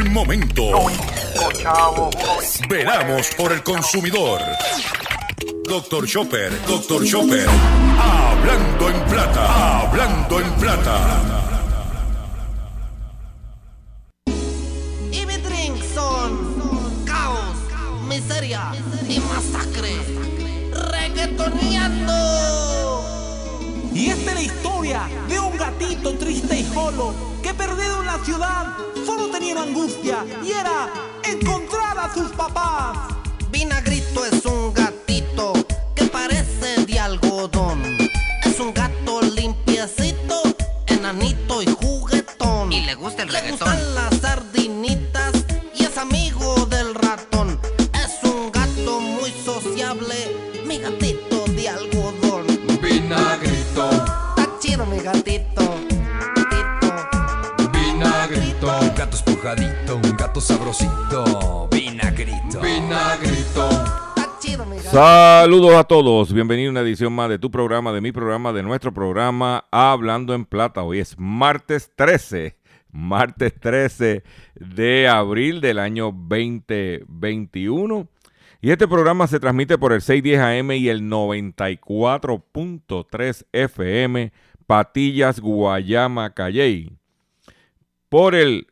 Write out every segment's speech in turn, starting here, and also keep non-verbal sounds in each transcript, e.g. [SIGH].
el momento. Veramos por el consumidor. Doctor Chopper, Doctor Chopper. Hablando en plata, hablando en plata. Y mi drink son caos, miseria y masacre. Reggaetoneando. Y esta es la historia de un gatito triste y solo que perdido en la ciudad angustia y era encontrar a sus papás. Vinagrito es un gatito que parece de algodón. Gato sabrosito, vinagrito. vinagrito. Saludos a todos, bienvenido a una edición más de tu programa, de mi programa, de nuestro programa Hablando en Plata. Hoy es martes 13, martes 13 de abril del año 2021. Y este programa se transmite por el 610 AM y el 94.3 FM, Patillas, Guayama, Calley. Por el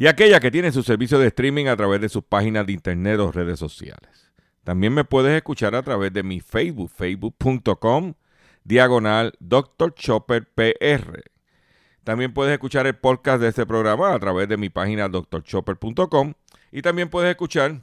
y aquellas que tienen su servicio de streaming a través de sus páginas de internet o redes sociales. También me puedes escuchar a través de mi Facebook, facebook.com, diagonal Dr. Chopper PR. También puedes escuchar el podcast de este programa a través de mi página drchopper.com y también puedes escuchar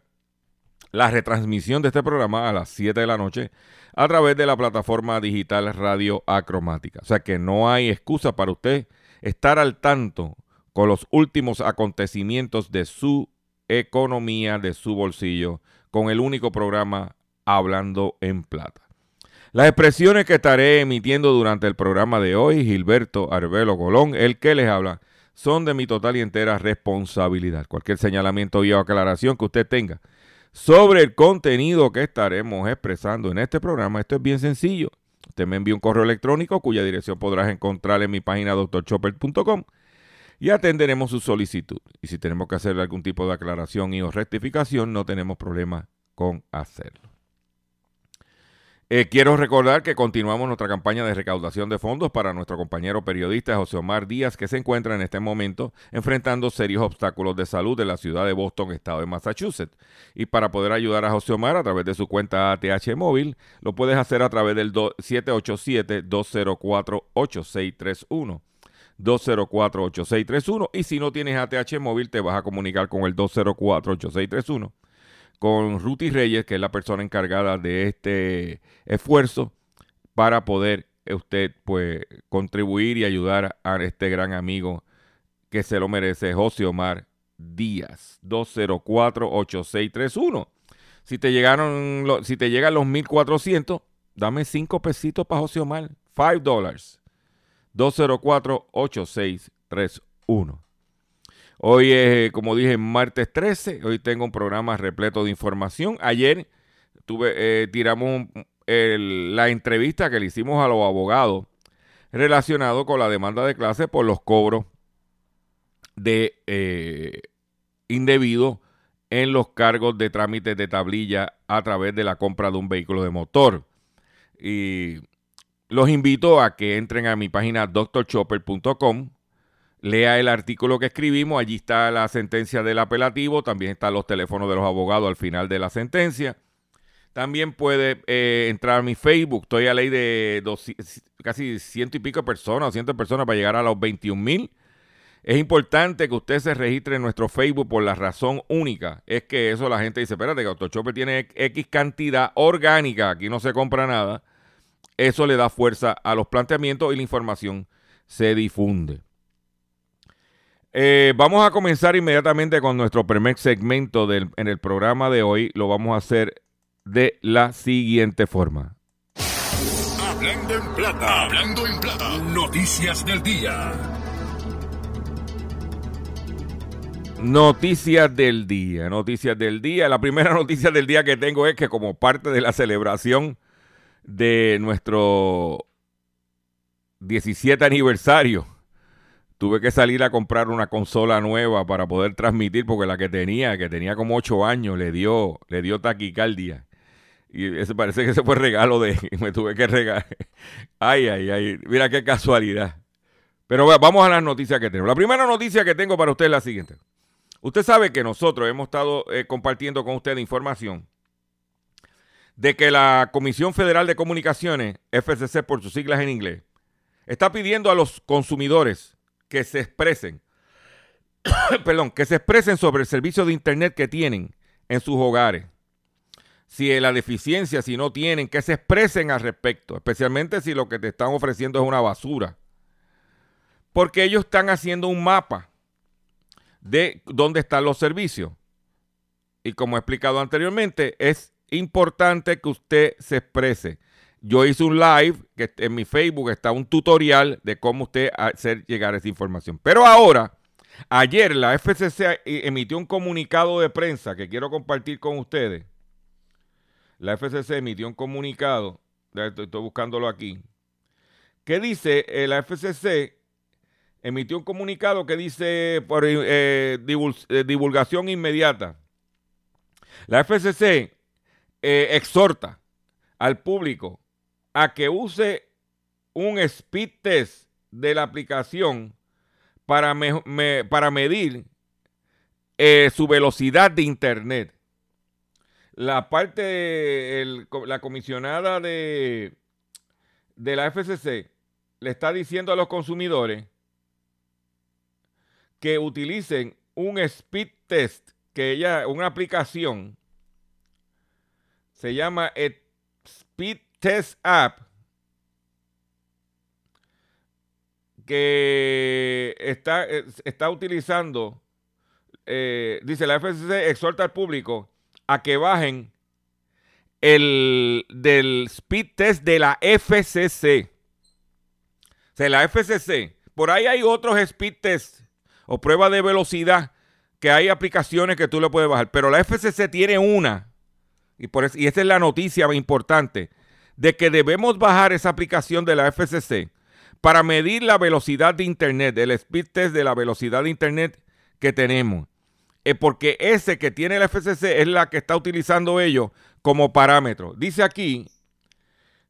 la retransmisión de este programa a las 7 de la noche a través de la plataforma digital Radio Acromática. O sea que no hay excusa para usted estar al tanto con los últimos acontecimientos de su economía, de su bolsillo, con el único programa Hablando en Plata. Las expresiones que estaré emitiendo durante el programa de hoy, Gilberto Arbelo Colón, el que les habla, son de mi total y entera responsabilidad. Cualquier señalamiento y o aclaración que usted tenga sobre el contenido que estaremos expresando en este programa, esto es bien sencillo. Usted me envía un correo electrónico cuya dirección podrás encontrar en mi página drchopper.com y atenderemos su solicitud. Y si tenemos que hacer algún tipo de aclaración y o rectificación, no tenemos problema con hacerlo. Eh, quiero recordar que continuamos nuestra campaña de recaudación de fondos para nuestro compañero periodista José Omar Díaz, que se encuentra en este momento enfrentando serios obstáculos de salud en la ciudad de Boston, estado de Massachusetts. Y para poder ayudar a José Omar a través de su cuenta ATH móvil, lo puedes hacer a través del do- 787-204-8631. 204-8631 y si no tienes ATH móvil te vas a comunicar con el 204-8631 con Ruti Reyes, que es la persona encargada de este esfuerzo para poder eh, usted pues contribuir y ayudar a este gran amigo que se lo merece, José Omar Díaz, 204-8631. Si te llegaron, si te llegan los 1400, dame 5 pesitos para José Omar, 5 dólares. 204-8631. Hoy es, como dije, martes 13. Hoy tengo un programa repleto de información. Ayer tuve, eh, tiramos la entrevista que le hicimos a los abogados relacionado con la demanda de clase por los cobros de eh, indebidos en los cargos de trámites de tablilla a través de la compra de un vehículo de motor. Y los invito a que entren a mi página drchopper.com, lea el artículo que escribimos, allí está la sentencia del apelativo, también están los teléfonos de los abogados al final de la sentencia. También puede eh, entrar a mi Facebook, estoy a ley de 200 casi ciento y pico de personas, 100 personas para llegar a los 21 mil. Es importante que usted se registre en nuestro Facebook por la razón única. Es que eso la gente dice, espérate, que AutoChopper tiene X cantidad orgánica, aquí no se compra nada. Eso le da fuerza a los planteamientos y la información se difunde. Eh, vamos a comenzar inmediatamente con nuestro primer segmento del, en el programa de hoy. Lo vamos a hacer de la siguiente forma. Hablando en plata. Hablando en plata. Noticias del día. Noticias del día, noticias del día. La primera [LAUGHS] noticia del día que tengo es que como parte de la celebración de nuestro 17 aniversario, tuve que salir a comprar una consola nueva para poder transmitir porque la que tenía, que tenía como 8 años, le dio, le dio taquicardia. Y parece que ese fue regalo de, [LAUGHS] me tuve que regalar. Ay, ay, ay, mira qué casualidad. Pero vamos a las noticias que tengo. La primera noticia que tengo para usted es la siguiente. Usted sabe que nosotros hemos estado eh, compartiendo con usted información de que la Comisión Federal de Comunicaciones, FCC por sus siglas en inglés, está pidiendo a los consumidores que se expresen, [COUGHS] perdón, que se expresen sobre el servicio de Internet que tienen en sus hogares. Si la deficiencia, si no tienen, que se expresen al respecto, especialmente si lo que te están ofreciendo es una basura. Porque ellos están haciendo un mapa de dónde están los servicios. Y como he explicado anteriormente, es importante que usted se exprese. Yo hice un live que en mi Facebook está un tutorial de cómo usted hacer llegar esa información. Pero ahora, ayer la FCC emitió un comunicado de prensa que quiero compartir con ustedes. La FCC emitió un comunicado, estoy buscándolo aquí, ¿Qué dice eh, la FCC emitió un comunicado que dice por eh, eh, divulgación inmediata. La FCC eh, exhorta al público a que use un speed test de la aplicación para, para medir su velocidad de internet. La parte, la comisionada de, de la FCC le está diciendo a los consumidores que utilicen un speed test, que ella, una aplicación, se llama Speed Test App, que está, está utilizando, eh, dice la FCC, exhorta al público a que bajen el del speed test de la FCC. O la FCC, por ahí hay otros speed tests o prueba de velocidad que hay aplicaciones que tú le puedes bajar. Pero la FCC tiene una, y, esta es la noticia importante, de que debemos bajar esa aplicación de la FCC para medir la velocidad de Internet, el speed test de la velocidad de Internet que tenemos. Eh, porque ese que tiene la FCC es la que está utilizando ellos como parámetro. Dice aquí,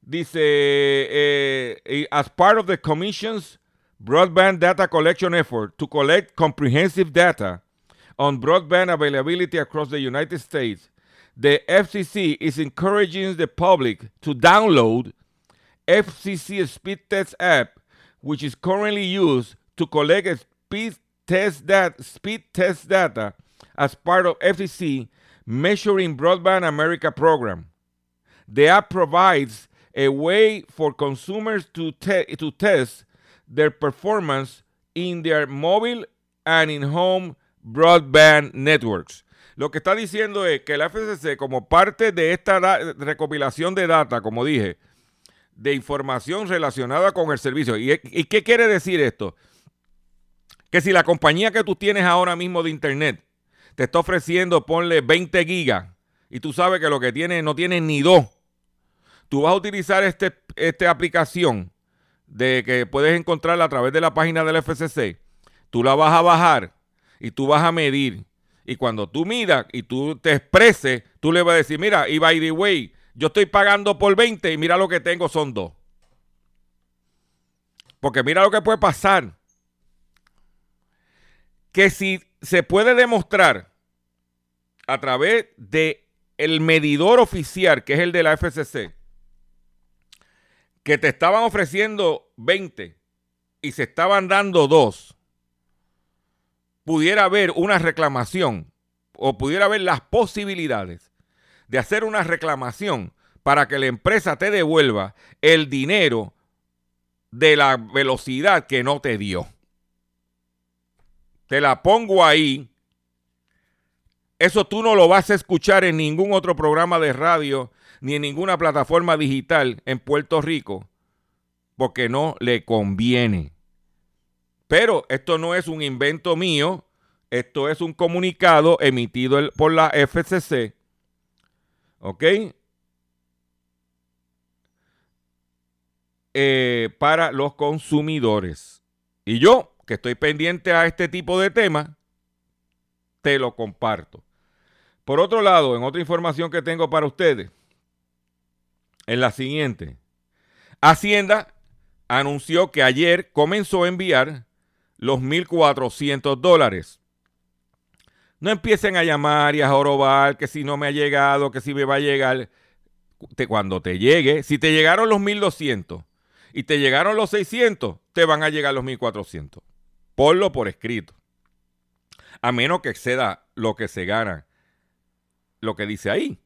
dice, eh, as part of the commission's broadband data collection effort to collect comprehensive data on broadband availability across the United States, the FCC is encouraging the public to download FCC Speed Test app, which is currently used to collect speed test, speed test data as part of FCC Measuring Broadband America program. The app provides a way for consumers to, te- to test their performance in their mobile and in-home broadband networks. Lo que está diciendo es que la FCC, como parte de esta recopilación de data, como dije, de información relacionada con el servicio. ¿Y, ¿Y qué quiere decir esto? Que si la compañía que tú tienes ahora mismo de Internet te está ofreciendo, ponle 20 gigas, y tú sabes que lo que tiene no tiene ni dos, tú vas a utilizar este, esta aplicación de que puedes encontrarla a través de la página del FCC, tú la vas a bajar y tú vas a medir. Y cuando tú midas y tú te expreses, tú le vas a decir, mira, y by the way, yo estoy pagando por 20 y mira lo que tengo son dos. Porque mira lo que puede pasar. Que si se puede demostrar a través de el medidor oficial, que es el de la FCC, que te estaban ofreciendo 20 y se estaban dando dos, pudiera haber una reclamación o pudiera haber las posibilidades de hacer una reclamación para que la empresa te devuelva el dinero de la velocidad que no te dio. te la pongo ahí. Eso tú no lo vas a escuchar en ningún otro programa de radio ni en ninguna plataforma digital en Puerto Rico porque no le conviene. Pero esto no es un invento mío, esto es un comunicado emitido por la FCC. ¿Ok? Eh, para los consumidores. Y yo, que estoy pendiente a este tipo de temas, te lo comparto. Por otro lado, en otra información que tengo para ustedes, en la siguiente. Hacienda anunció que ayer comenzó a enviar los 1.400 dólares. No empiecen a llamar y a jorobar que si no me ha llegado, que si me va a llegar. Te- cuando te llegue, si te llegaron los 1.200 y te llegaron los 600, te van a llegar los 1.400. Ponlo por escrito. A menos que exceda lo que se gana, lo que dice ahí.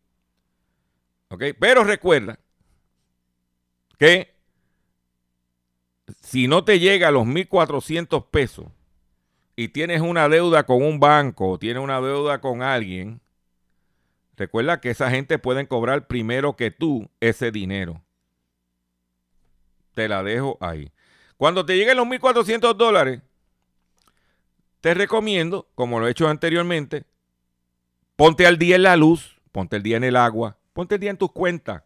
¿Ok? Pero recuerda que si no te llega a los 1.400 pesos y tienes una deuda con un banco o tienes una deuda con alguien, recuerda que esa gente pueden cobrar primero que tú ese dinero. Te la dejo ahí. Cuando te lleguen los 1.400 dólares, te recomiendo, como lo he hecho anteriormente, ponte al día en la luz, ponte el día en el agua, ponte el día en tus cuentas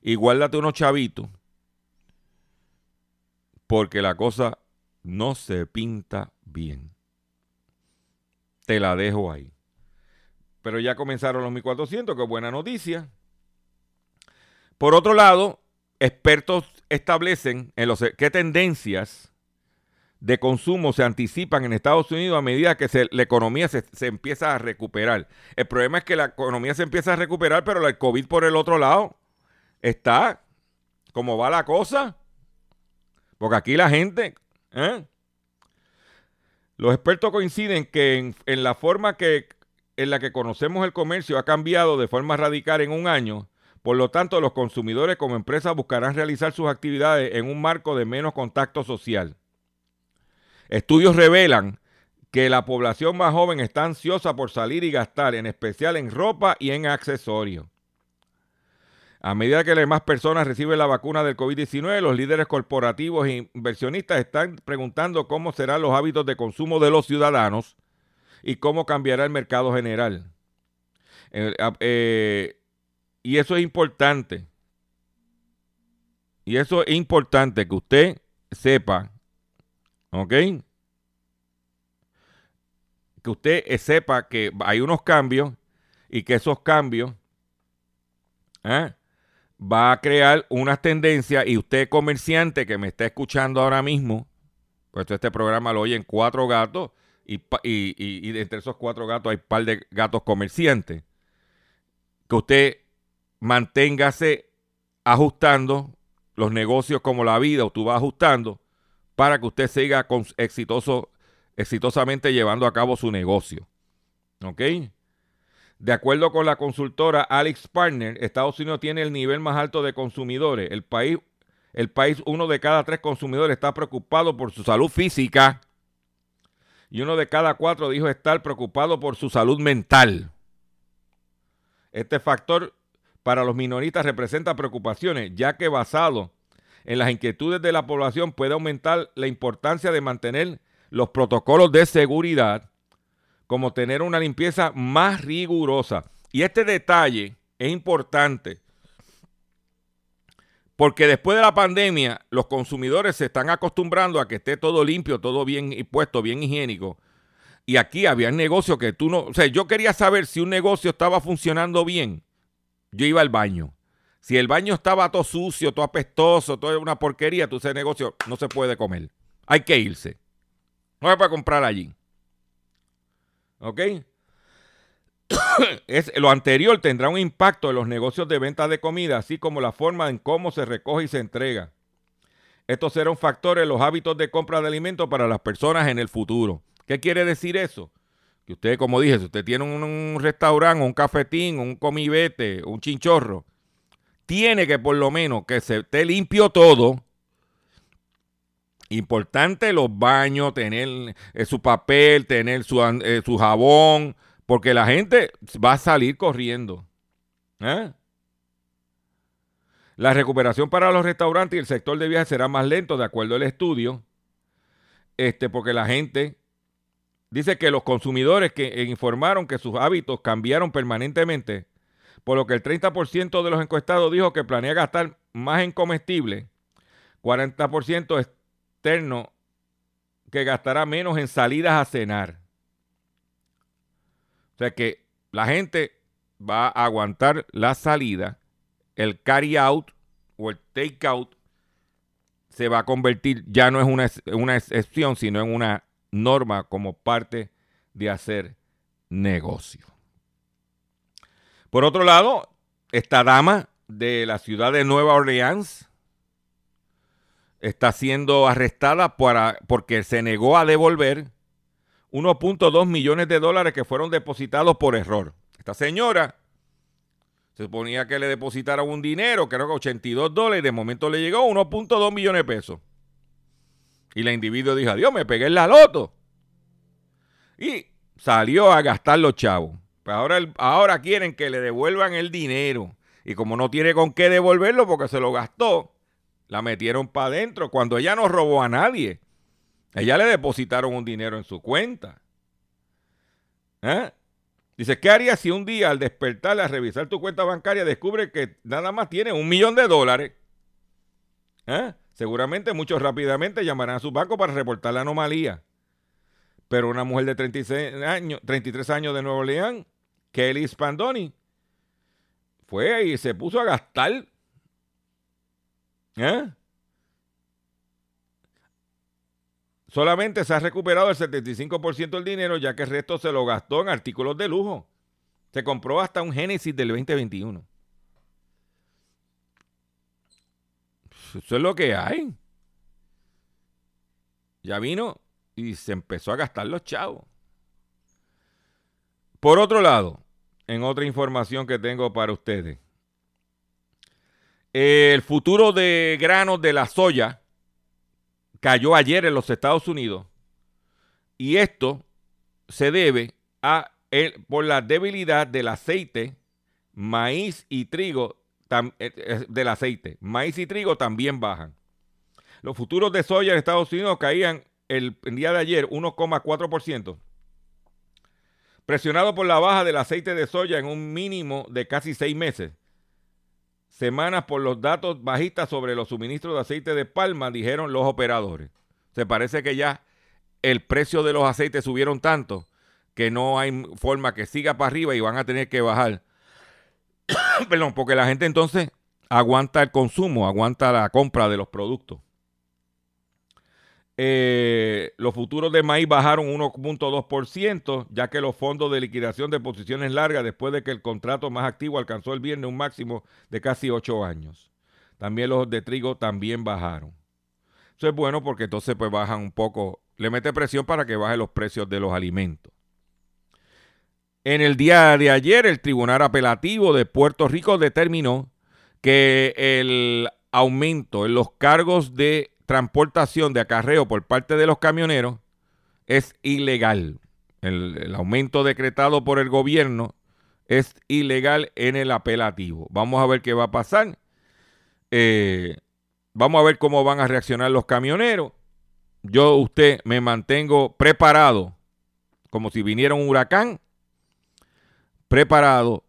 y guárdate unos chavitos porque la cosa no se pinta bien. Te la dejo ahí. Pero ya comenzaron los 1400, que buena noticia. Por otro lado, expertos establecen en los, qué tendencias de consumo se anticipan en Estados Unidos a medida que la economía se, se empieza a recuperar. El problema es que la economía se empieza a recuperar, pero el COVID por el otro lado está como va la cosa. Porque aquí la gente, ¿eh? los expertos coinciden que en, la forma que en la que conocemos el comercio ha cambiado de forma radical en un año. Por lo tanto, los consumidores como empresas buscarán realizar sus actividades en un marco de menos contacto social. Estudios revelan que la población más joven está ansiosa por salir y gastar, en especial en ropa y en accesorios. A medida que más personas reciben la vacuna del COVID-19, los líderes corporativos e inversionistas están preguntando cómo serán los hábitos de consumo de los ciudadanos y cómo cambiará el mercado general. Eh, y eso es importante. Y eso es importante que usted sepa, ¿ok? Que usted sepa que hay unos cambios y que esos cambios ¿eh? Va a crear unas tendencias y usted comerciante que me está escuchando ahora mismo, pues este programa lo oyen cuatro gatos y, y- y entre esos cuatro gatos hay un par de gatos comerciantes, que usted manténgase ajustando los negocios como la vida, o tú vas ajustando para que usted siga con, exitoso, exitosamente llevando a cabo su negocio. ¿Ok? De acuerdo con la consultora Alex Partner, Estados Unidos tiene el nivel más alto de consumidores. El país, el país, uno de cada tres consumidores está preocupado por su salud física y uno de cada cuatro dijo estar preocupado por su salud mental. Este factor para los minoristas representa preocupaciones, ya que basado en las inquietudes de la población puede aumentar la importancia de mantener los protocolos de seguridad como tener una limpieza más rigurosa. Y este detalle es importante porque después de la pandemia los consumidores se están acostumbrando a que esté todo limpio, todo bien puesto, bien higiénico. Y aquí había negocios que tú no, o sea, yo quería saber si un negocio estaba funcionando bien. Yo iba al baño. Si el baño estaba todo sucio, todo apestoso, toda una porquería, tú ese negocio no se puede comer. Hay que irse. No se puede comprar allí. ¿Ok? [COUGHS] Es, lo anterior tendrá un impacto en los negocios de venta de comida, así como la forma en cómo se recoge y se entrega. Esto será un factor en los hábitos de compra de alimentos para las personas en el futuro. ¿Qué quiere decir eso? Que usted, como dije, si usted tiene un, un restaurante, un cafetín, un comibete, un chinchorro, tiene que por lo menos que se esté limpio todo Importante los baños, tener eh, su papel, tener su, eh, su jabón, porque la gente va a salir corriendo. ¿Eh? La recuperación para los restaurantes y el sector de viajes será más lento, de acuerdo al estudio, este, porque la gente dice que los consumidores que informaron que sus hábitos cambiaron permanentemente, por lo que el 30% de los encuestados dijo que planea gastar más en comestibles, 40% externo que gastará menos en salidas a cenar. O sea que la gente va a aguantar la salida, el carry out o el take out se va a convertir, ya no es una, una excepción, sino en una norma como parte de hacer negocio. Por otro lado, esta dama de la ciudad de Nueva Orleans está siendo arrestada para, porque se negó a devolver 1.2 millones de dólares que fueron depositados por error. Esta señora se suponía que le depositaron un dinero, creo que 82 dólares, y de momento le llegó 1.2 millones de pesos. Y la individuo dijo, adiós, me pegué en la loto. Y salió a gastar los chavos. Pues ahora, ahora quieren que le devuelvan el dinero. Y como no tiene con qué devolverlo porque se lo gastó, la metieron para adentro cuando ella no robó a nadie. Ella le depositaron un dinero en su cuenta. ¿Eh? Dice, ¿qué harías si un día al despertar, a revisar tu cuenta bancaria, descubre que nada más tiene un millón de dólares? ¿Eh? Seguramente muchos rápidamente llamarán a su banco para reportar la anomalía. Pero una mujer de 36 años, 33 años de Nueva Orleans, Kelly Spandoni, fue y se puso a gastar. ¿Eh? Solamente se ha recuperado el 75% del dinero, ya que el resto se lo gastó en artículos de lujo. Se compró hasta un Genesis del 2021. Eso es lo que hay. Ya vino y se empezó a gastar los chavos. Por otro lado, en otra información que tengo para ustedes, el futuro de granos de la soya cayó ayer en los Estados Unidos y esto se debe a el- por la debilidad del aceite, maíz y trigo eh, eh, del aceite. Maíz y trigo también bajan. Los futuros de soya en Estados Unidos caían el, el día de ayer 1,4%, presionado por la baja del aceite de soya en un mínimo de casi seis meses. Semanas por los datos bajistas sobre los suministros de aceite de palma, dijeron los operadores. Se parece que ya el precio de los aceites subieron tanto que no hay forma que siga para arriba y van a tener que bajar. [COUGHS] Perdón, porque la gente entonces aguanta el consumo, aguanta la compra de los productos. Eh, los futuros de maíz bajaron 1.2%, ya que los fondos de liquidación de posiciones largas, después de que el contrato más activo alcanzó el viernes un máximo de casi 8 años. También los de trigo también bajaron. Eso es bueno porque entonces pues bajan un poco, le mete presión para que bajen los precios de los alimentos. En el día de ayer, el Tribunal Apelativo de Puerto Rico determinó que el aumento en los cargos de transportación de acarreo por parte de los camioneros es ilegal. El, aumento decretado por el gobierno es ilegal en el apelativo. Vamos a ver qué va a pasar. Eh, vamos a ver cómo van a reaccionar los camioneros. Yo, usted, me mantengo preparado, como si viniera un huracán, preparado,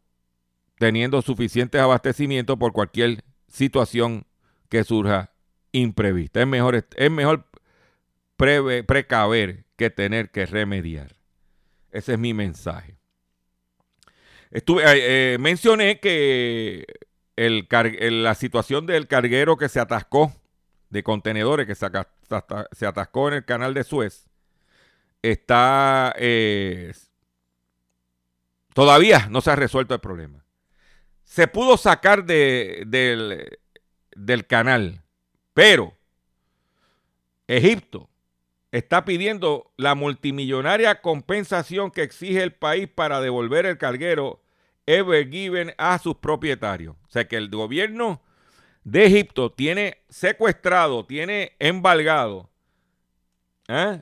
teniendo suficientes abastecimientos por cualquier situación que surja imprevista. Es mejor, es mejor precaver que tener que remediar. Ese es mi mensaje. Estuve, eh, mencioné que la situación del carguero que se atascó de contenedores que se, atascó en el canal de Suez está eh, todavía no se ha resuelto el problema. Se pudo sacar de- del canal, pero Egipto está pidiendo la multimillonaria compensación que exige el país para devolver el carguero Ever Given a sus propietarios. O sea que el gobierno de Egipto tiene secuestrado, tiene embargado ¿eh?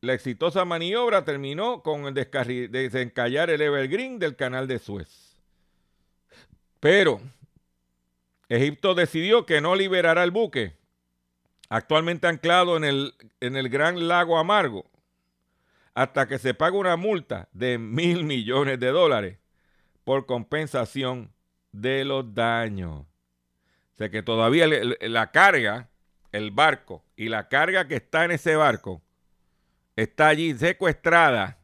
La exitosa maniobra terminó con el desencallar el Evergreen del canal de Suez. Pero Egipto decidió que no liberará el buque, actualmente anclado en el, en el Gran Lago Amargo, hasta que se pague una multa de mil millones de dólares por compensación de los daños. O sea que todavía la carga, el barco y la carga que está en ese barco está allí secuestrada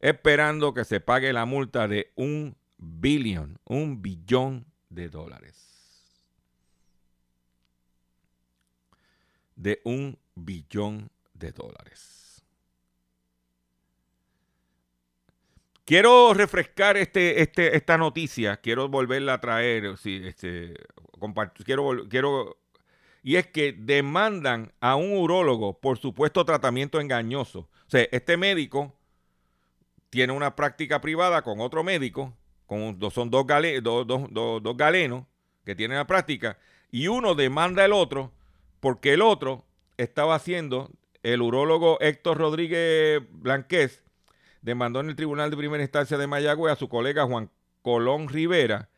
esperando que se pague la multa de un billón, un billón de dólares. De un billón de dólares. Quiero refrescar este, este, esta noticia, quiero volverla a traer, este, quiero, quiero, y es que demandan a un urólogo por supuesto tratamiento engañoso. O sea, este médico tiene una práctica privada con otro médico, son dos, gale- dos- dos- dos- dos galenos que tienen la práctica, y uno demanda al otro porque el otro estaba haciendo, el urólogo Héctor Rodríguez Blanqués, demandó en el Tribunal de Primera Instancia de Mayagüez a su colega Juan Colón Rivera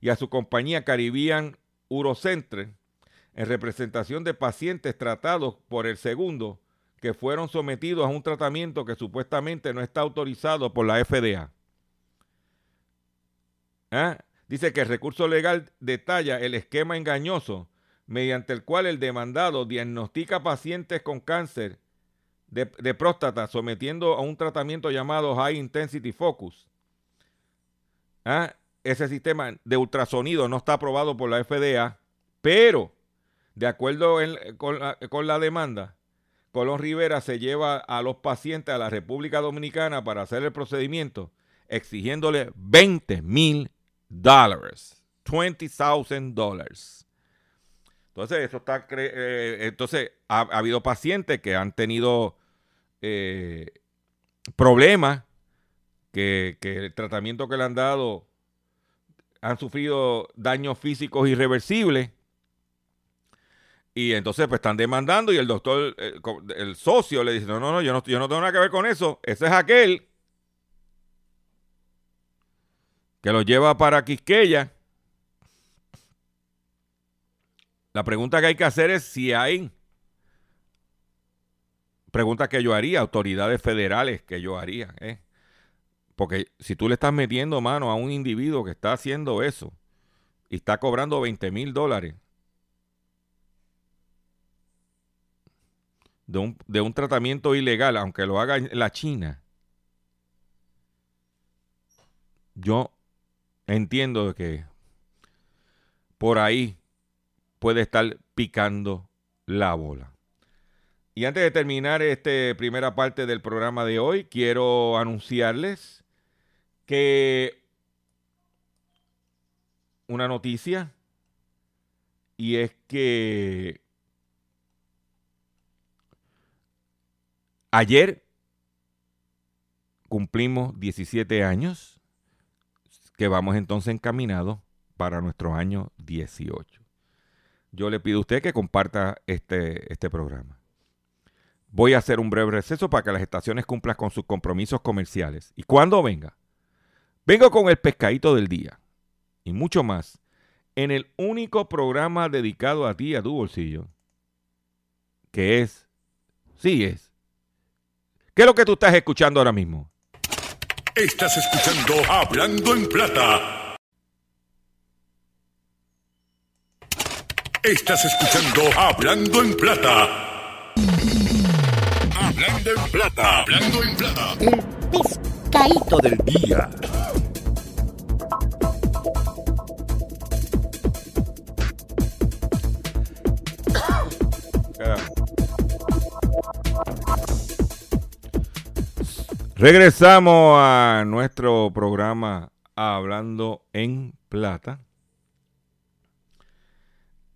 y a su compañía Caribbean Urocentre en representación de pacientes tratados por el segundo que fueron sometidos a un tratamiento que supuestamente no está autorizado por la FDA. ¿Ah? Dice que el recurso legal detalla el esquema engañoso mediante el cual el demandado diagnostica pacientes con cáncer de, próstata sometiendo a un tratamiento llamado High Intensity Focus. ¿Ah? Ese sistema de ultrasonido no está aprobado por la FDA, pero de acuerdo en- con, la, con la demanda, Colón Rivera se lleva a los pacientes a la República Dominicana para hacer el procedimiento, exigiéndole 20 mil dólares, 20,000 dólares. Entonces, eso está cre- eh, entonces ha, ha habido pacientes que han tenido eh, problemas, que, que el tratamiento que le han dado han sufrido daños físicos irreversibles. Y entonces pues están demandando y el doctor, el, el socio le dice, no, no, no, yo no, yo no tengo nada que ver con eso. Ese es aquel que lo lleva para Quisqueya. La pregunta que hay que hacer es si hay, pregunta que yo haría, autoridades federales que yo haría, ¿eh? Porque si tú le estás metiendo mano a un individuo que está haciendo eso y está cobrando 20 mil dólares de un, de un tratamiento ilegal, aunque lo haga en la China, yo entiendo que por ahí puede estar picando la bola. Y antes de terminar esta primera parte del programa de hoy, quiero anunciarles que una noticia y es que ayer cumplimos 17 años que vamos entonces encaminados para nuestro año 18. Yo le pido a usted que comparta este, este programa. Voy a hacer un breve receso para que las estaciones cumplan con sus compromisos comerciales. Y cuando venga, vengo con el pescadito del día y mucho más en el único programa dedicado a ti, a tu bolsillo, que es, sí es. ¿Qué es lo que tú estás escuchando ahora mismo? Estás escuchando Hablando en Plata. Estás escuchando Hablando en Plata. Hablando en Plata. Hablando en Plata. El pescadito del día. Regresamos a nuestro programa Hablando en Plata.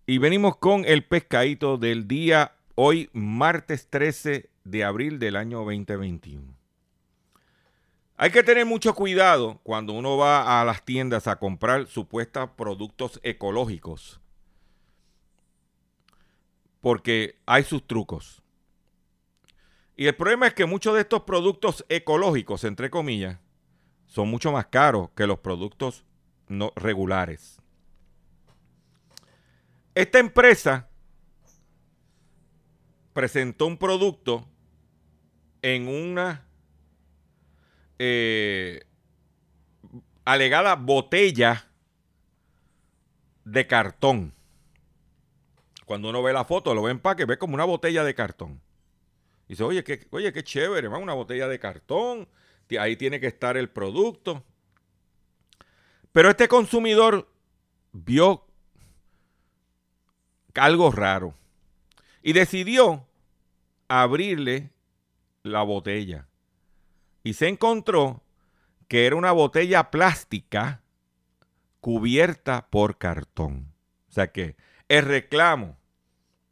Y venimos con el pescadito del día hoy, martes 13 de abril del año 2021. Hay que tener mucho cuidado cuando uno va a las tiendas a comprar supuestos productos ecológicos. porque hay sus trucos. Y el problema es que muchos de estos productos ecológicos, entre comillas, son mucho más caros que los productos no regulares. Esta empresa presentó un producto en una eh, alegada botella de cartón. Cuando uno ve la foto, lo ve en empaque, ve como una botella de cartón. Dice, oye, qué, oye, qué chévere, una botella de cartón. Ahí tiene que estar el producto. Pero este consumidor vio algo raro y decidió abrirle la botella. Y se encontró que era una botella plástica cubierta por cartón. O sea que el reclamo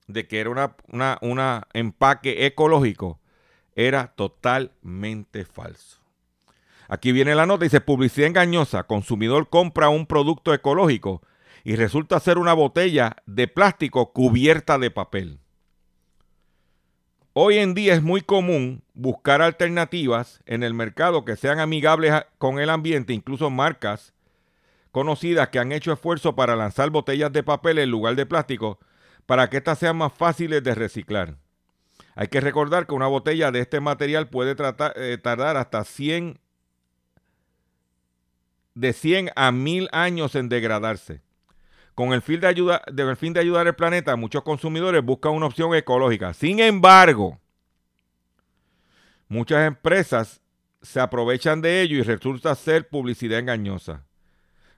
de que era una, una, empaque ecológico era totalmente falso. Aquí viene la nota, dice publicidad engañosa, consumidor compra un producto ecológico y resulta ser una botella de plástico cubierta de papel. Hoy en día es muy común buscar alternativas en el mercado que sean amigables con el ambiente, incluso marcas conocidas que han hecho esfuerzo para lanzar botellas de papel en lugar de plástico para que éstas sean más fáciles de reciclar. Hay que recordar que una botella de este material puede eh, tardar hasta 100 de 100 a 1000 años en degradarse. Con el fin de, ayuda, el fin de ayudar al planeta, muchos consumidores buscan una opción ecológica. Sin embargo, muchas empresas se aprovechan de ello y resulta ser publicidad engañosa.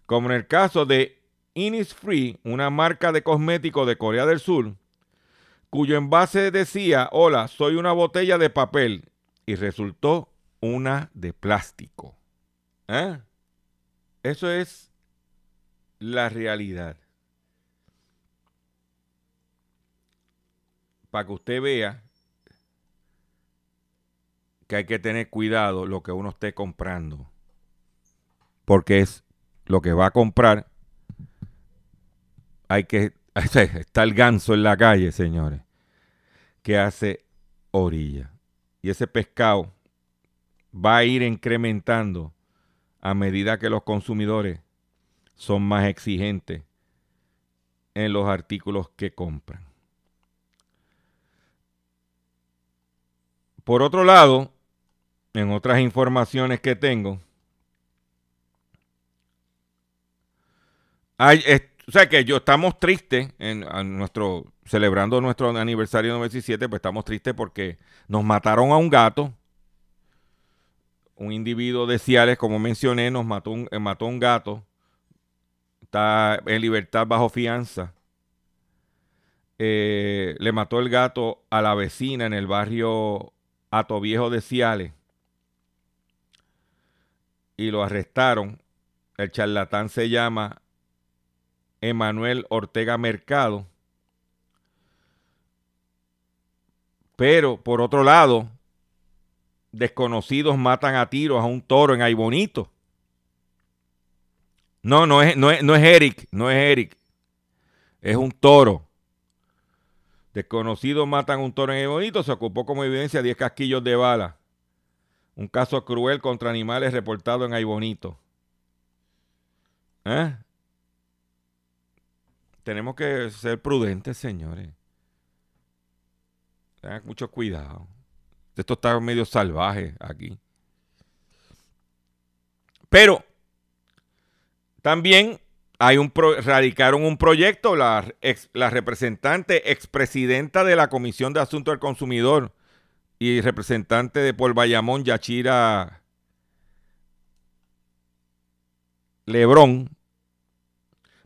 Como en el caso de Innisfree, una marca de cosméticos de Corea del Sur, cuyo envase decía, hola, soy una botella de papel, y resultó una de plástico. ¿Eh? Eso es la realidad. Para que usted vea que hay que tener cuidado lo que uno esté comprando. Porque es lo que va a comprar hay que. [LAUGHS] Está el ganso en la calle, señores, que hace orilla. Y ese pescado va a ir incrementando a medida que los consumidores son más exigentes en los artículos que compran. Por otro lado, en otras informaciones que tengo, hay, o sea que yo estamos tristes en, nuestro celebrando nuestro aniversario 97, pues estamos tristes porque nos mataron a un gato. Un individuo de Ciales, como mencioné, nos mató un, eh, mató un gato. Está en libertad bajo fianza. Eh, le mató el gato a la vecina en el barrio Atoviejo de Ciales. Y lo arrestaron. El charlatán se llama Emanuel Ortega Mercado. Pero, por otro lado, desconocidos matan a tiros a un toro en Aybonito. No, no es, no es, no es Eric, no es Eric. Es un toro. Desconocidos matan a un toro en Aybonito. Se ocupó como evidencia 10 casquillos de bala. Un caso cruel contra animales reportado en Aybonito. ¿Eh? Tenemos que ser prudentes, señores. Tengan mucho cuidado. Esto está medio salvaje aquí. Pero también hay un radicaron un proyecto, la, la representante, expresidenta de la Comisión de Asuntos del Consumidor y representante de Por Bayamón, Yachira Lebrón,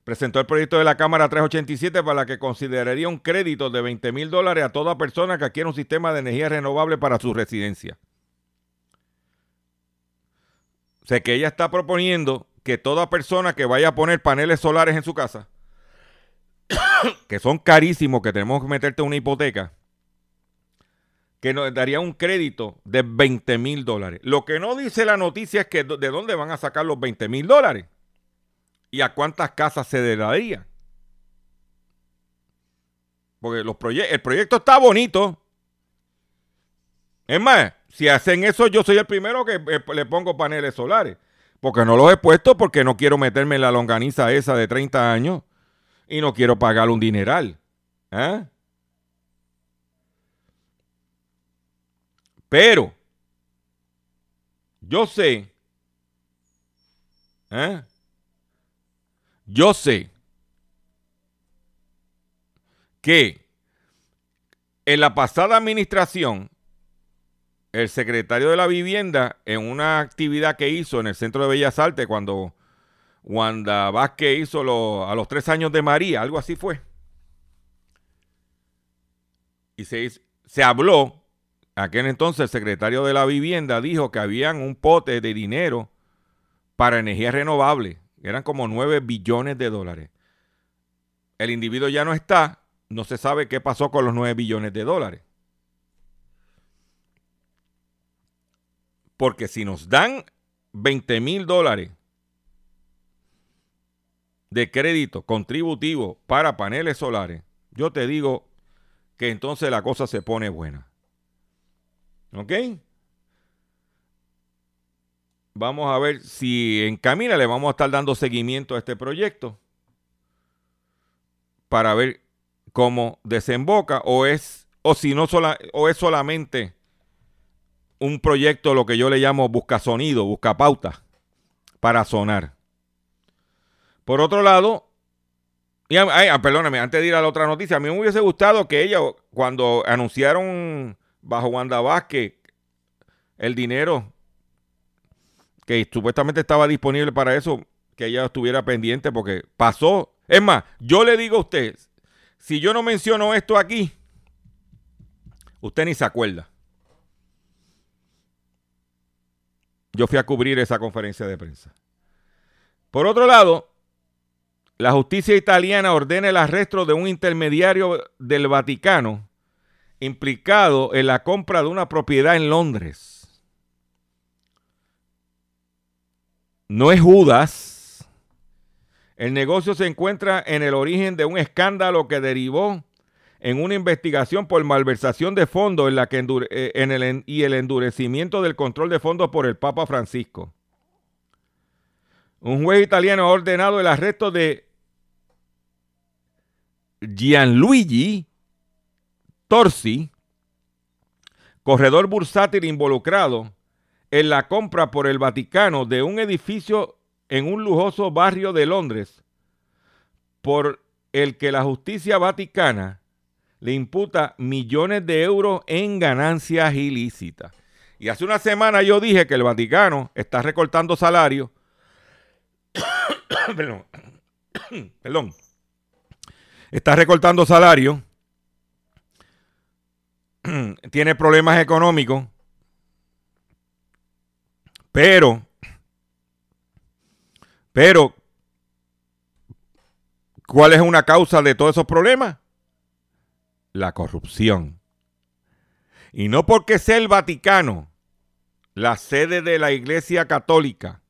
presentó el proyecto de la Cámara 387 para la que consideraría un crédito de 20 mil dólares a toda persona que adquiera un sistema de energía renovable para su residencia. O sea que ella está proponiendo que toda persona que vaya a poner paneles solares en su casa, [COUGHS] que son carísimos, que tenemos que meterte una hipoteca, que nos daría un crédito de 20 mil dólares. Lo que no dice la noticia es que de dónde van a sacar los 20 mil dólares y a cuántas casas se daría. Porque los el proyecto está bonito. Es más, si hacen eso, yo soy el primero que eh, le pongo paneles solares. Porque no los he puesto porque no quiero meterme en la longaniza esa de 30 años y no quiero pagar un dineral. ¿Ah? Pero yo sé, ¿eh? Yo sé que en la pasada administración, el secretario de la vivienda, en una actividad que hizo en el Centro de Bellas Artes, cuando Wanda Vázquez hizo lo- a los tres años de María, algo así fue. Y se, se habló, aquel entonces el secretario de la vivienda dijo que habían un pote de dinero para energía renovable. Eran como 9 billones de dólares. El individuo ya no está, no se sabe qué pasó con los 9 billones de dólares. Porque si nos dan 20 mil dólares de crédito contributivo para paneles solares, yo te digo que entonces la cosa se pone buena. ¿Ok? Vamos a ver si en Camina le vamos a estar dando seguimiento a este proyecto para ver cómo desemboca o es o si no sola, o es solamente un proyecto lo que yo le llamo busca sonido, busca pauta para sonar. Por otro lado, y, ay, ah, perdóname, antes de ir a la otra noticia, a mí me hubiese gustado que ella, cuando anunciaron bajo Wanda Vázquez el dinero que supuestamente estaba disponible para eso, que ella estuviera pendiente porque pasó. Es más, yo le digo a usted, si yo no menciono esto aquí, usted ni se acuerda. Yo fui a cubrir esa conferencia de prensa. Por otro lado, la justicia italiana ordena el arresto de un intermediario del Vaticano implicado en la compra de una propiedad en Londres. No es Judas. El negocio se encuentra en el origen de un escándalo que derivó en una investigación por malversación de fondos en la que eh, en el y el endurecimiento del control de fondos por el Papa Francisco. Un juez italiano ha ordenado el arresto de Gianluigi Torsi, corredor bursátil involucrado en la compra por el Vaticano de un edificio en un lujoso barrio de Londres, por el que la justicia vaticana le imputa millones de euros en ganancias ilícitas. Y hace una semana yo dije que el Vaticano está recortando salario. [COUGHS] Perdón. [COUGHS] Perdón. Está recortando salario. [COUGHS] Tiene problemas económicos. Pero, pero, ¿cuál es una causa de todos esos problemas? La corrupción. Y no porque sea el Vaticano la sede de la Iglesia Católica,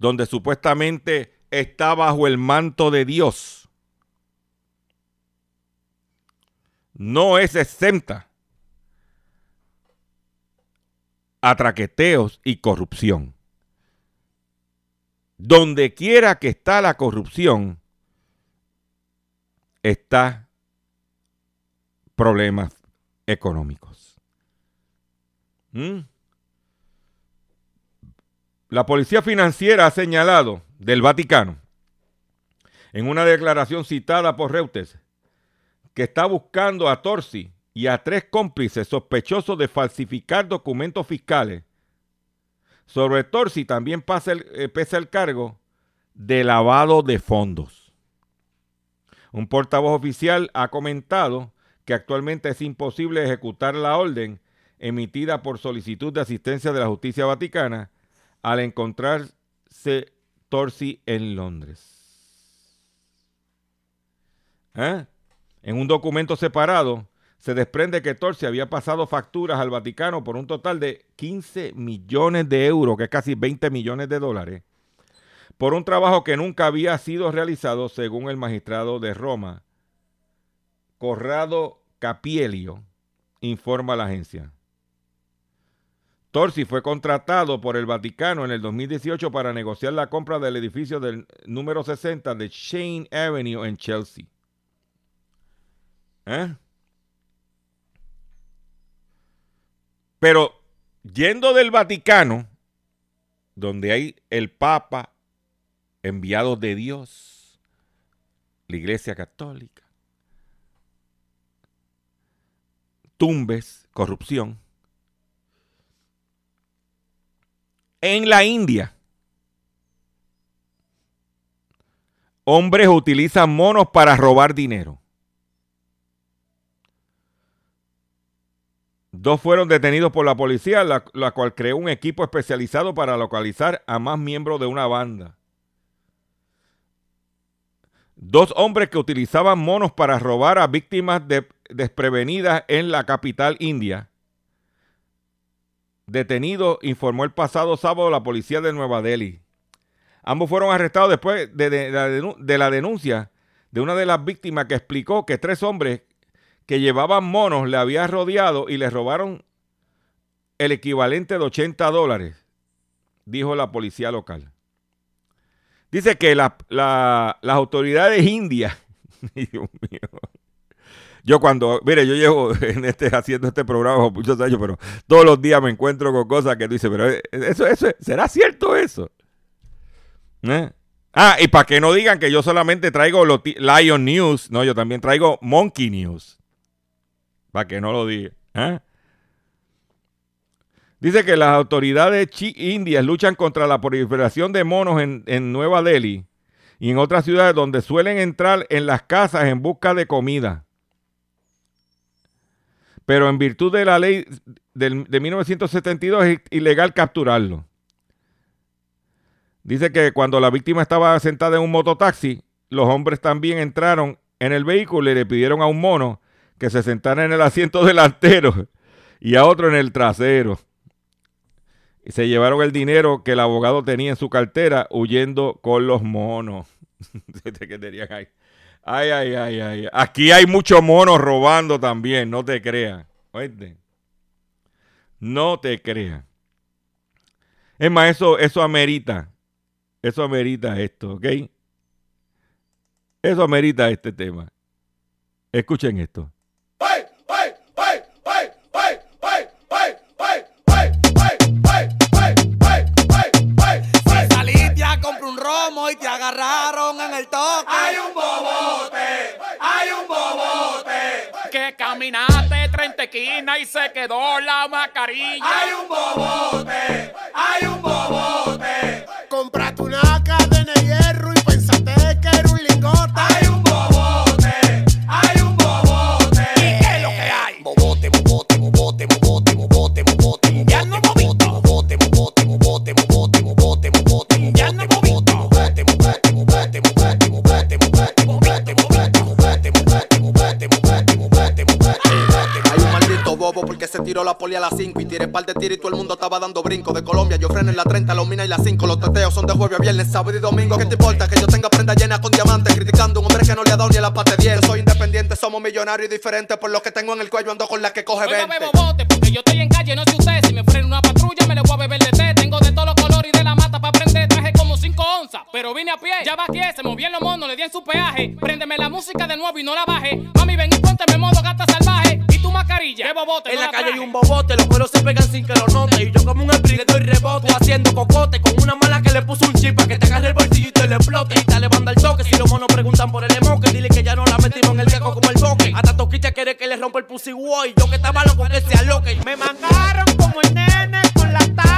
donde supuestamente está bajo el manto de Dios, no es exenta a traqueteos y corrupción. Donde quiera que está la corrupción, está problemas económicos. ¿Mm? La policía financiera ha señalado del Vaticano, en una declaración citada por Reuters, que está buscando a Torsi y a tres cómplices sospechosos de falsificar documentos fiscales. Sobre Torsi también eh, pesa el cargo de lavado de fondos. Un portavoz oficial ha comentado que actualmente es imposible ejecutar la orden emitida por solicitud de asistencia de la justicia vaticana al encontrarse Torsi en Londres. ¿Eh? En un documento separado se desprende que Torsi había pasado facturas al Vaticano por un total de 15 millones de euros, que es casi 20 millones de dólares, por un trabajo que nunca había sido realizado según el magistrado de Roma, Corrado Capielio, informa la agencia. Torsi fue contratado por el Vaticano en el 2018 para negociar la compra del edificio del número 60 de Shane Avenue en Chelsea. ¿Eh? Pero yendo del Vaticano, donde hay el Papa, enviado de Dios, la Iglesia Católica, tumbes, corrupción. En la India, hombres utilizan monos para robar dinero. Dos fueron detenidos por la policía, la, cual creó un equipo especializado para localizar a más miembros de una banda. Dos hombres que utilizaban monos para robar a víctimas de, desprevenidas en la capital india. Detenido, informó el pasado sábado la policía de Nueva Delhi. Ambos fueron arrestados después de, de, de, de la denuncia de una de las víctimas que explicó que tres hombres que llevaban monos le había rodeado y le robaron el equivalente de 80 dólares, dijo la policía local. Dice que la, la, las autoridades indias, [LAUGHS] Dios mío, yo cuando, mire, yo llevo [LAUGHS] este, haciendo este programa por muchos años, pero todos los días me encuentro con cosas que tú pero eso, eso, ¿será cierto eso? ¿Eh? Ah, y para que no digan que yo solamente traigo Lion News, no, yo también traigo Monkey News. Para que no lo diga. ¿eh? Dice que las autoridades indias luchan contra la proliferación de monos en, en, Nueva Delhi y en otras ciudades donde suelen entrar en las casas en busca de comida. Pero en virtud de la ley de, de 1972 es ilegal capturarlo. Dice que cuando la víctima estaba sentada en un mototaxi, los hombres también entraron en el vehículo y le pidieron a un mono que se sentara en el asiento delantero y a otro en el trasero. Y se llevaron el dinero que el abogado tenía en su cartera huyendo con los monos. [LAUGHS] ay, ay, ay, ay. Aquí hay muchos monos robando también, no te creas. Oíste. No te creas. Es más, eso, eso amerita. Eso amerita esto, ¿ok? Eso amerita este tema. Escuchen esto. El toque. Hay un bobote, hay un bobote. Que caminaste 30 esquinas y se quedó la mascarilla. Hay un bobote, hay un bobote. Poli a las 5 y tiré par de tiro y todo el mundo estaba dando brinco. De Colombia yo freno en la 30, los mina y las 5. Los teteos son de jueves a viernes, sábado y domingo. ¿Qué te importa que yo tenga prenda llena con diamantes? Criticando a un hombre que no le ha dado ni a la pate 10. Soy independiente, somos millonarios y diferentes. Por lo que tengo en el cuello ando con la que coge 20. Oiga, bote, porque yo estoy en calle, no sé usted. Si me pero vine a pie. Ya vaqué, se movían los monos, le di en su peaje. Préndeme la música de nuevo y no la baje. Mami, ven y pónteme modo gata salvaje. Y tu mascarilla, ¿qué bobote? En no la la calle hay un bobote, los cueros se pegan sin que lo note. Y yo como un sprint le doy rebote, Tú haciendo cocote con una mala que le puso un chip para que te agarre el bolsillo y te lo explote. Y te le manda el toque. Si los monos preguntan por el emoque, dile que ya no la metimos en el viejo como el boque. Hasta Toquilla quiere que le rompa el pussy boy. Yo que estaba loco que se aloque. Me mangaron como el nene con las tablas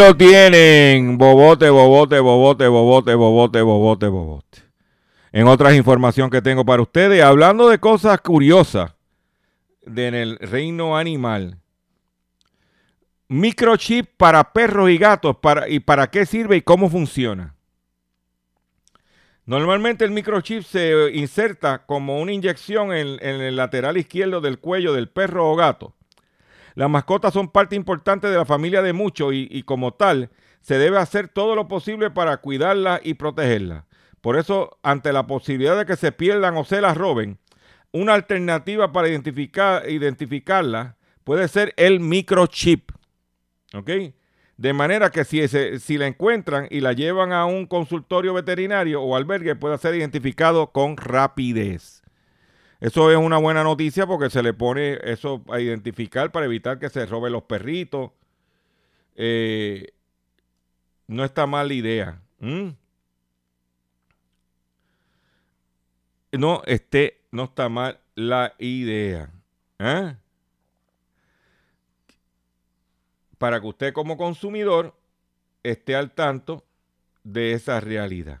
lo tienen. Bobote, bobote, bobote, bobote, bobote, bobote, bobote. En otras información que tengo para ustedes, hablando de cosas curiosas de en el reino animal. Microchip para perros y gatos. Para, ¿Y para qué sirve y cómo funciona? Normalmente el microchip se inserta como una inyección en, en el lateral izquierdo del cuello del perro o gato. Las mascotas son parte importante de la familia de muchos y, como tal se debe hacer todo lo posible para cuidarlas y protegerlas. Por eso, ante la posibilidad de que se pierdan o se las roben, una alternativa para identificar, identificarlas puede ser el microchip. ¿Ok? De manera que si, ese- si la encuentran y la llevan a un consultorio veterinario o albergue, pueda ser identificado con rapidez. Eso es una buena noticia porque se le pone eso a identificar para evitar que se roben los perritos. Eh, no está mal la idea. ¿m? No, este, no está mal la idea. ¿eh? Para que usted como consumidor esté al tanto de esa realidad.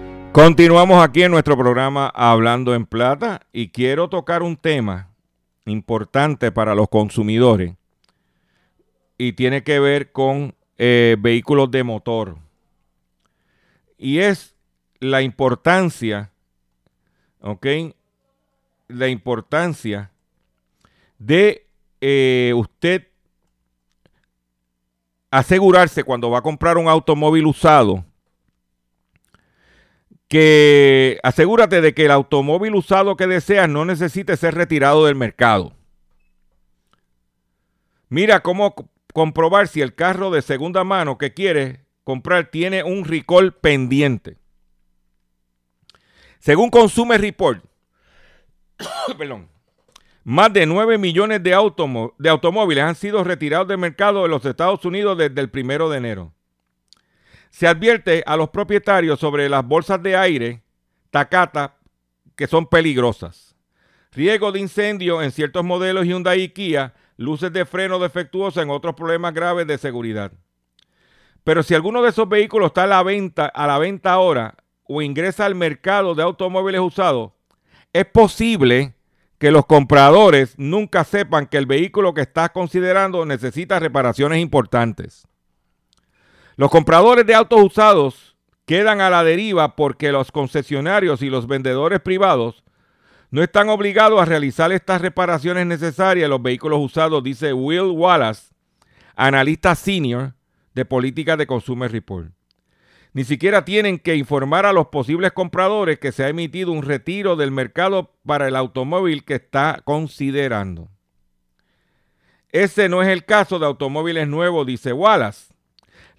Continuamos aquí en nuestro programa Hablando en Plata y quiero tocar un tema importante para los consumidores y tiene que ver con eh, vehículos de motor. Y es la importancia, ¿ok? La importancia de eh, usted asegurarse cuando va a comprar un automóvil usado que asegúrate de que el automóvil usado que deseas no necesite ser retirado del mercado. Mira cómo comprobar si el carro de segunda mano que quieres comprar tiene un recall pendiente. Según Consumer Report, [COUGHS] más de 9 millones de, de automóviles han sido retirados del mercado de los Estados Unidos desde el primero de enero. Se advierte a los propietarios sobre las bolsas de aire Takata que son peligrosas. Riesgo de incendio en ciertos modelos Hyundai y Kia, luces de freno defectuosas en otros problemas graves de seguridad. Pero si alguno de esos vehículos está a la venta, a la venta ahora o ingresa al mercado de automóviles usados, es posible que los compradores nunca sepan que el vehículo que estás considerando necesita reparaciones importantes. Los compradores de autos usados quedan a la deriva porque los concesionarios y los vendedores privados no están obligados a realizar estas reparaciones necesarias en los vehículos usados, dice Will Wallace, analista senior de política de Consumer Report. Ni siquiera tienen que informar a los posibles compradores que se ha emitido un retiro del mercado para el automóvil que está considerando. Ese no es el caso de automóviles nuevos, dice Wallace.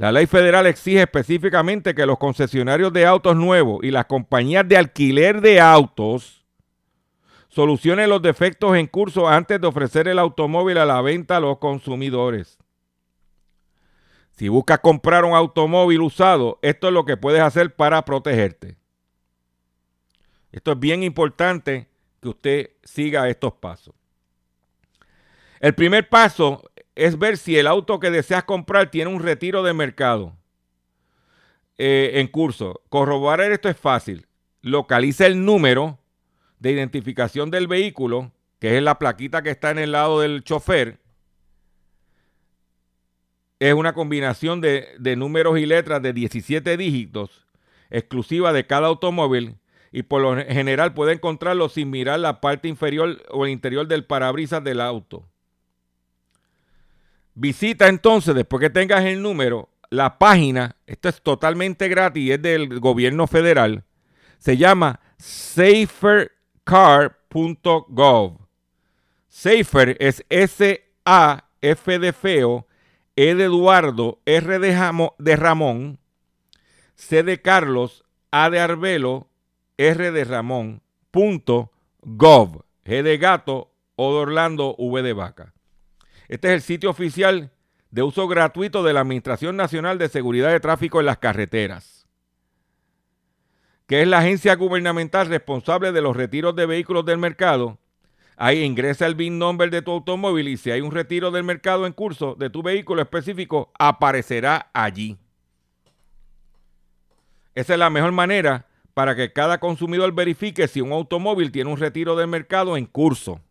La ley federal exige específicamente que los concesionarios de autos nuevos y las compañías de alquiler de autos solucionen los defectos en curso antes de ofrecer el automóvil a la venta a los consumidores. Si buscas comprar un automóvil usado, esto es lo que puedes hacer para protegerte. Esto es bien importante que usted siga estos pasos. El primer paso es ver si el auto que deseas comprar tiene un retiro de mercado eh, en curso. Corroborar esto es fácil. Localiza el número de identificación del vehículo, que es la plaquita que está en el lado del chofer. Es una combinación de, de números y letras de 17 dígitos, exclusiva de cada automóvil, y por lo general puede encontrarlo sin mirar la parte inferior o el interior del parabrisas del auto. Visita entonces, después que tengas el número, la página, esto es totalmente gratis, es del gobierno federal, se llama safercar.gov. Safer es S-A-F de feo, E de Eduardo, R de, de Ramón, C de Carlos, A de Arbelo, R de Ramón, punto, gov, G de gato, O de Orlando, V de vaca. Este es el sitio oficial de uso gratuito de la Administración Nacional de Seguridad de Tráfico en las Carreteras, que es la agencia gubernamental responsable de los retiros de vehículos del mercado. Ahí ingresa el VIN number de tu automóvil y si hay un retiro del mercado en curso de tu vehículo específico, aparecerá allí. Esa es la mejor manera para que cada consumidor verifique si un automóvil tiene un retiro del mercado en curso.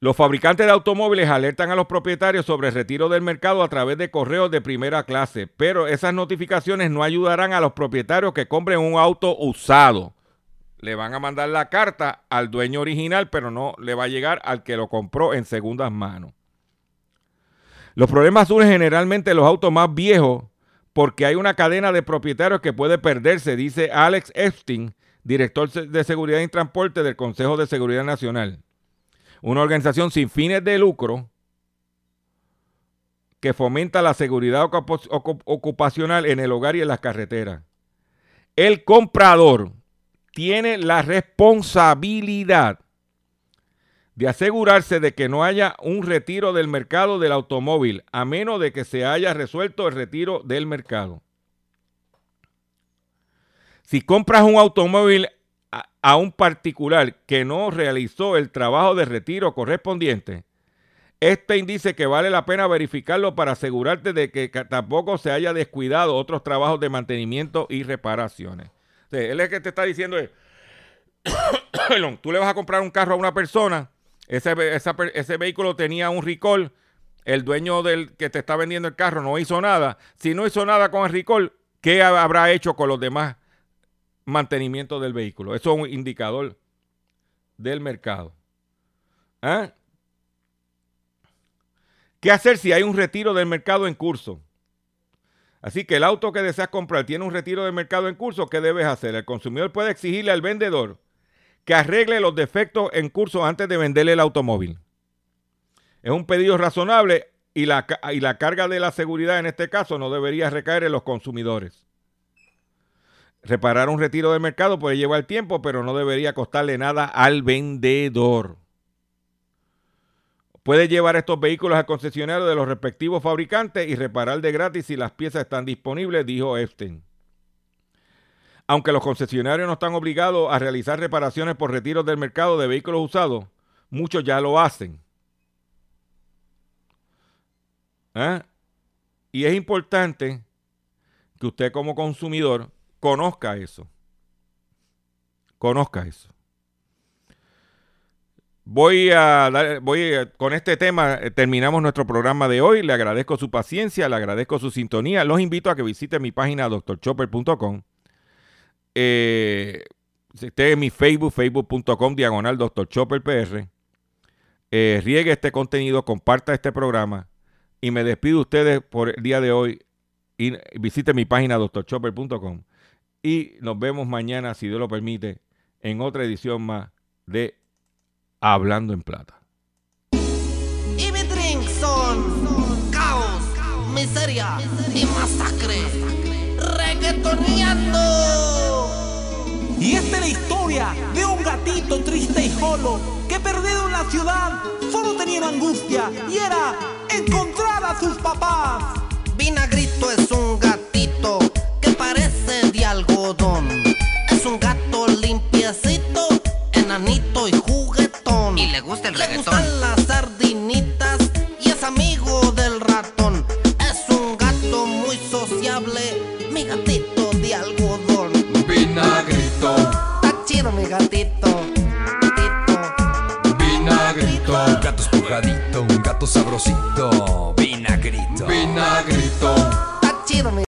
Los fabricantes de automóviles alertan a los propietarios sobre el retiro del mercado a través de correos de primera clase, pero esas notificaciones no ayudarán a los propietarios que compren un auto usado. Le van a mandar la carta al dueño original, pero no le va a llegar al que lo compró en segundas manos. Los problemas surgen generalmente en los autos más viejos porque hay una cadena de propietarios que puede perderse, dice Alex Epstein, director de seguridad y transporte del Consejo de Seguridad Nacional una organización sin fines de lucro que fomenta la seguridad ocupacional en el hogar y en las carreteras. El comprador tiene la responsabilidad de asegurarse de que no haya un retiro del mercado del automóvil, a menos de que se haya resuelto el retiro del mercado. Si compras un automóvil a, un particular que no realizó el trabajo de retiro correspondiente, este índice que vale la pena verificarlo para asegurarte de que tampoco se haya descuidado otros trabajos de mantenimiento y reparaciones. él es que te está diciendo [COUGHS] tú le vas a comprar un carro a una persona, ese, ese vehículo tenía un recall, el dueño del que te está vendiendo el carro no hizo nada. Si no hizo nada con el recall, ¿qué habrá hecho con los demás mantenimiento del vehículo. Eso es un indicador del mercado. ¿Ah? ¿Qué hacer si hay un retiro del mercado en curso? Así que el auto que deseas comprar tiene un retiro de mercado en curso, ¿qué debes hacer? El consumidor puede exigirle al vendedor que arregle los defectos en curso antes de venderle el automóvil. Es un pedido razonable y la, y la carga de la seguridad en este caso no debería recaer en los consumidores. Reparar un retiro de mercado puede llevar tiempo, pero no debería costarle nada al vendedor. Puede llevar estos vehículos al concesionario de los respectivos fabricantes y reparar de gratis si las piezas están disponibles, dijo Epstein. Aunque los concesionarios no están obligados a realizar reparaciones por retiros del mercado de vehículos usados, muchos ya lo hacen. ¿Eh? Y es importante que usted como consumidor conozca eso. Conozca eso. Voy a, dar, voy con este tema eh, terminamos nuestro programa de hoy. Le agradezco su paciencia, le agradezco su sintonía. Los invito a que visite mi página doctorchopper.com. Eh, esté en mi Facebook, facebook.com diagonal doctorchopperpr. Eh, riegue este contenido, comparta este programa y me despido ustedes por el día de hoy. Y visite mi página doctorchopper.com. Y nos vemos mañana, si Dios lo permite, en otra edición más de Hablando en Plata. Y mi drink son caos, miseria y masacre. Reggaetoneando. Y esta es la historia de un gatito triste y solo que perdido en la ciudad solo tenía una angustia y era encontrar a sus papás. Vinagrito es un parece de algodón. Es un gato limpiecito, enanito y juguetón. Y le gusta el Le reggaetón. gustan las sardinitas y es amigo del ratón. Es un gato muy sociable, mi gatito de algodón. Vinagrito, Está chido mi gatito. vinagrito, Un gato espujadito, un gato sabrosito.